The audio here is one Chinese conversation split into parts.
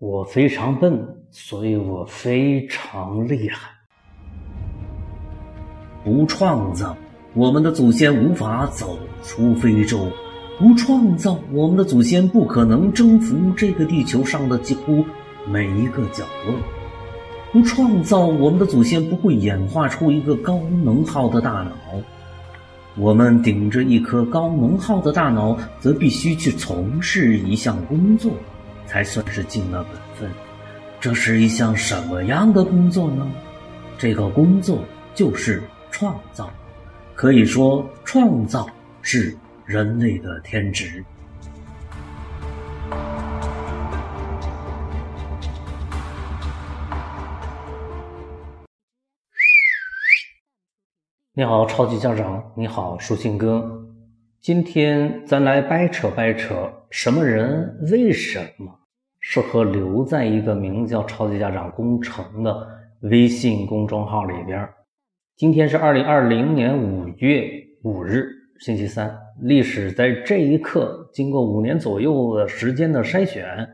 我非常笨，所以我非常厉害。不创造，我们的祖先无法走出非洲；不创造，我们的祖先不可能征服这个地球上的几乎每一个角落；不创造，我们的祖先不会演化出一个高能耗的大脑。我们顶着一颗高能耗的大脑，则必须去从事一项工作。才算是尽了本分。这是一项什么样的工作呢？这个工作就是创造。可以说，创造是人类的天职。你好，超级家长。你好，舒心哥。今天咱来掰扯掰扯，什么人为什么适合留在一个名叫“超级家长工程”的微信公众号里边？今天是二零二零年五月五日，星期三。历史在这一刻，经过五年左右的时间的筛选，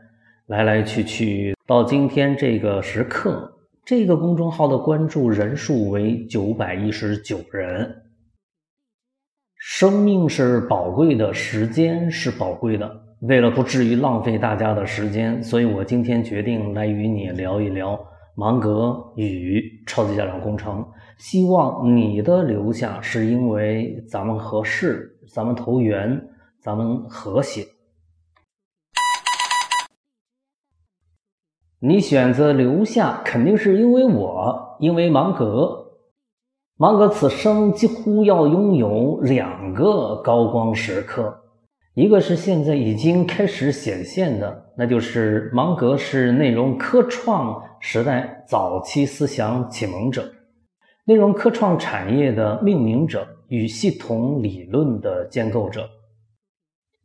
来来去去，到今天这个时刻，这个公众号的关注人数为九百一十九人。生命是宝贵的，时间是宝贵的。为了不至于浪费大家的时间，所以我今天决定来与你聊一聊芒格与超级家长工程。希望你的留下是因为咱们合适，咱们投缘，咱们和谐。你选择留下，肯定是因为我，因为芒格。芒格此生几乎要拥有两个高光时刻，一个是现在已经开始显现的，那就是芒格是内容科创时代早期思想启蒙者，内容科创产业的命名者与系统理论的建构者。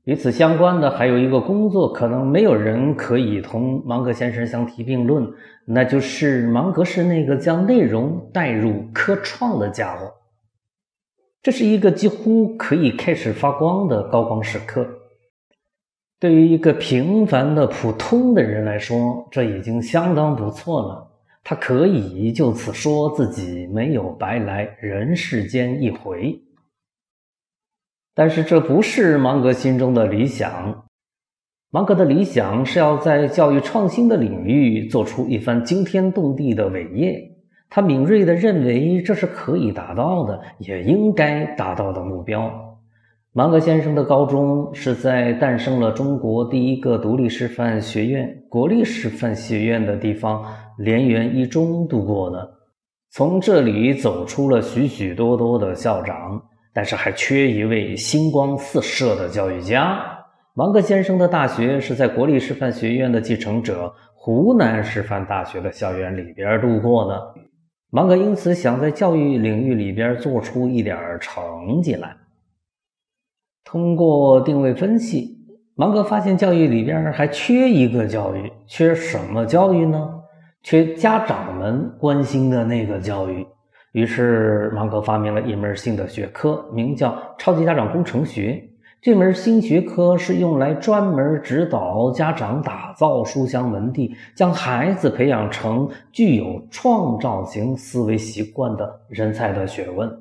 与此相关的还有一个工作，可能没有人可以同芒格先生相提并论，那就是芒格是那个将内容带入科创的家伙。这是一个几乎可以开始发光的高光时刻。对于一个平凡的普通的人来说，这已经相当不错了。他可以就此说自己没有白来人世间一回。但是这不是芒格心中的理想。芒格的理想是要在教育创新的领域做出一番惊天动地的伟业。他敏锐地认为这是可以达到的，也应该达到的目标。芒格先生的高中是在诞生了中国第一个独立师范学院——国立师范学院的地方涟源一中度过的，从这里走出了许许多多的校长。但是还缺一位星光四射的教育家。芒格先生的大学是在国立师范学院的继承者湖南师范大学的校园里边度过的。芒格因此想在教育领域里边做出一点成绩来。通过定位分析，芒格发现教育里边还缺一个教育，缺什么教育呢？缺家长们关心的那个教育。于是，芒格发明了一门新的学科，名叫“超级家长工程学”。这门新学科是用来专门指导家长打造书香门第，将孩子培养成具有创造型思维习惯的人才的学问。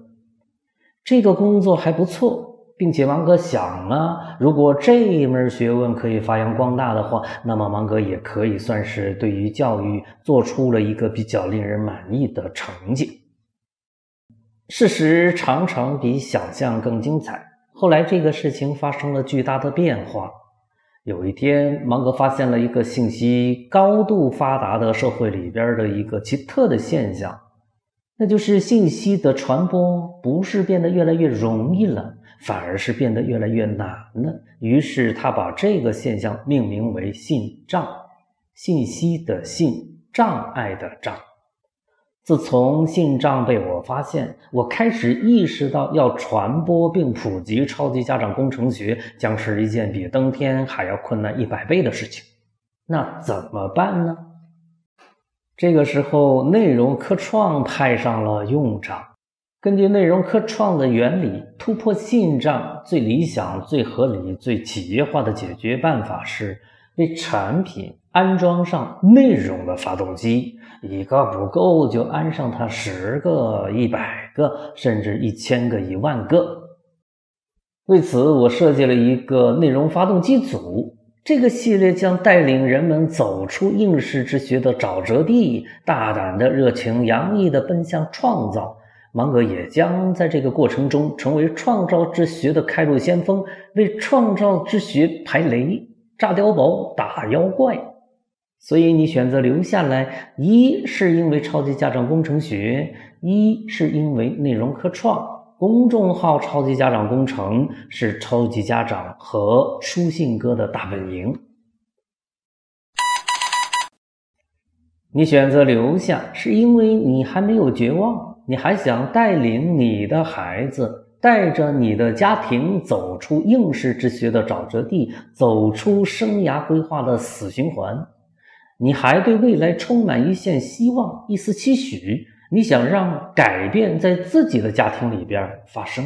这个工作还不错，并且芒格想啊，如果这一门学问可以发扬光大的话，那么芒格也可以算是对于教育做出了一个比较令人满意的成绩。事实常常比想象更精彩。后来，这个事情发生了巨大的变化。有一天，芒格发现了一个信息高度发达的社会里边的一个奇特的现象，那就是信息的传播不是变得越来越容易了，反而是变得越来越难了。于是，他把这个现象命名为“信障”，信息的“信”，障碍的“障”。自从信账被我发现，我开始意识到要传播并普及超级家长工程学将是一件比登天还要困难一百倍的事情。那怎么办呢？这个时候，内容科创派上了用场。根据内容科创的原理，突破信账最理想、最合理、最企业化的解决办法是为产品安装上内容的发动机，一个不够就安上它十个、一百个，甚至一千个、一万个。为此，我设计了一个内容发动机组。这个系列将带领人们走出应试之学的沼泽地，大胆的、热情洋溢的奔向创造。芒格也将在这个过程中成为创造之学的开路先锋，为创造之学排雷、炸碉堡、打妖怪。所以你选择留下来，一是因为超级家长工程学，一是因为内容科创。公众号“超级家长工程”是超级家长和书信哥的大本营。你选择留下，是因为你还没有绝望，你还想带领你的孩子，带着你的家庭走出应试之学的沼泽地，走出生涯规划的死循环。你还对未来充满一线希望，一丝期许。你想让改变在自己的家庭里边发生，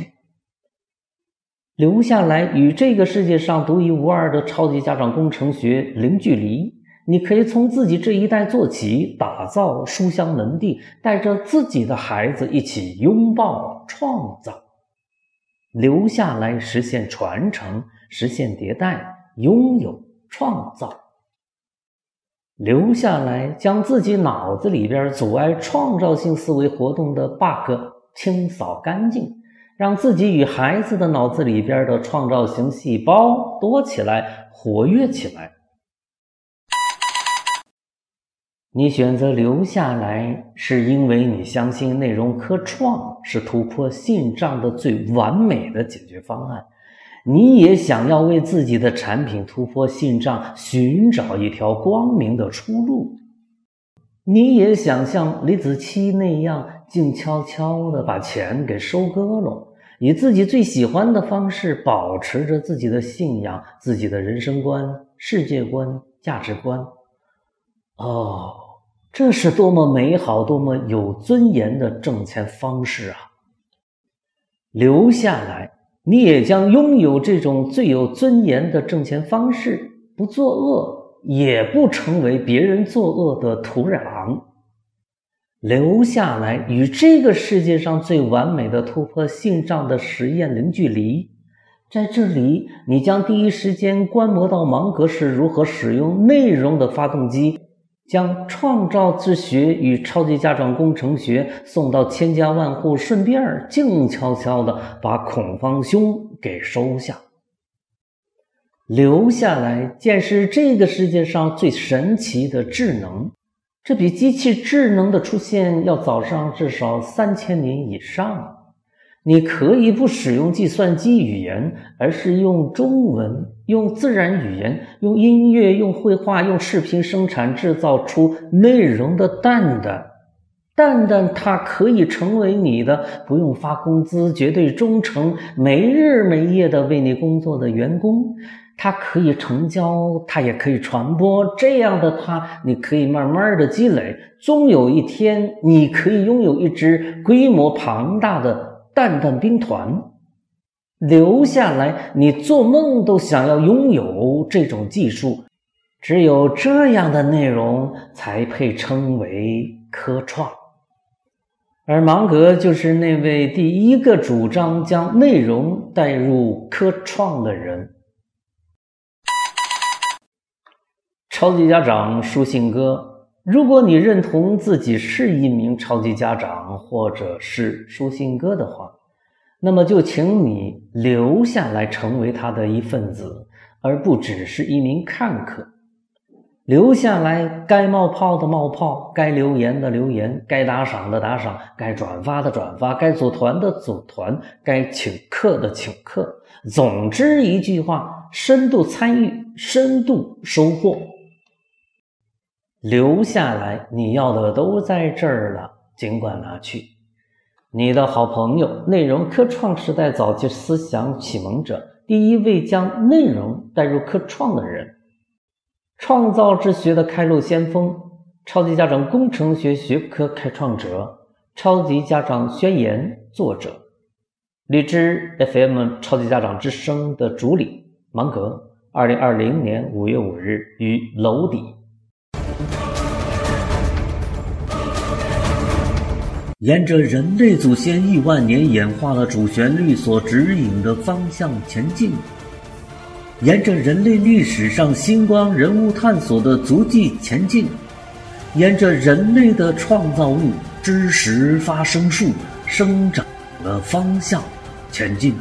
留下来与这个世界上独一无二的超级家长工程学零距离。你可以从自己这一代做起，打造书香门第，带着自己的孩子一起拥抱创造，留下来实现传承，实现迭代，拥有创造。留下来，将自己脑子里边阻碍创造性思维活动的 bug 清扫干净，让自己与孩子的脑子里边的创造型细胞多起来、活跃起来。你选择留下来，是因为你相信内容科创是突破信障的最完美的解决方案。你也想要为自己的产品突破信障，寻找一条光明的出路。你也想像李子柒那样，静悄悄的把钱给收割了，以自己最喜欢的方式，保持着自己的信仰、自己的人生观、世界观、价值观。哦，这是多么美好、多么有尊严的挣钱方式啊！留下来。你也将拥有这种最有尊严的挣钱方式，不作恶，也不成为别人作恶的土壤。留下来与这个世界上最完美的突破性障的实验零距离，在这里，你将第一时间观摩到芒格是如何使用内容的发动机。将创造之学与超级家长工程学送到千家万户，顺便静悄悄地把孔方兄给收下，留下来见识这个世界上最神奇的智能。这比机器智能的出现要早上至少三千年以上。你可以不使用计算机语言，而是用中文、用自然语言、用音乐、用绘画、用视频生产制造出内容的蛋蛋。蛋蛋它可以成为你的不用发工资、绝对忠诚、没日没夜的为你工作的员工。它可以成交，它也可以传播。这样的它，你可以慢慢的积累，终有一天，你可以拥有一支规模庞大的。蛋蛋兵团留下来，你做梦都想要拥有这种技术。只有这样的内容才配称为科创。而芒格就是那位第一个主张将内容带入科创的人。超级家长书信哥，如果你认同自己是一名超级家长，或者是书信哥的话。那么就请你留下来成为他的一份子，而不只是一名看客。留下来，该冒泡的冒泡，该留言的留言，该打赏的打赏，该转发的转发，该组团的组团，该请客的请客。总之一句话，深度参与，深度收获。留下来，你要的都在这儿了，尽管拿去。你的好朋友，内容科创时代早期思想启蒙者，第一位将内容带入科创的人，创造之学的开路先锋，超级家长工程学学科开创者，超级家长宣言作者，荔枝 FM 超级家长之声的主理芒格，二零二零年五月五日于楼底。沿着人类祖先亿万年演化的主旋律所指引的方向前进，沿着人类历史上星光人物探索的足迹前进，沿着人类的创造物知识发生树生长的方向前进。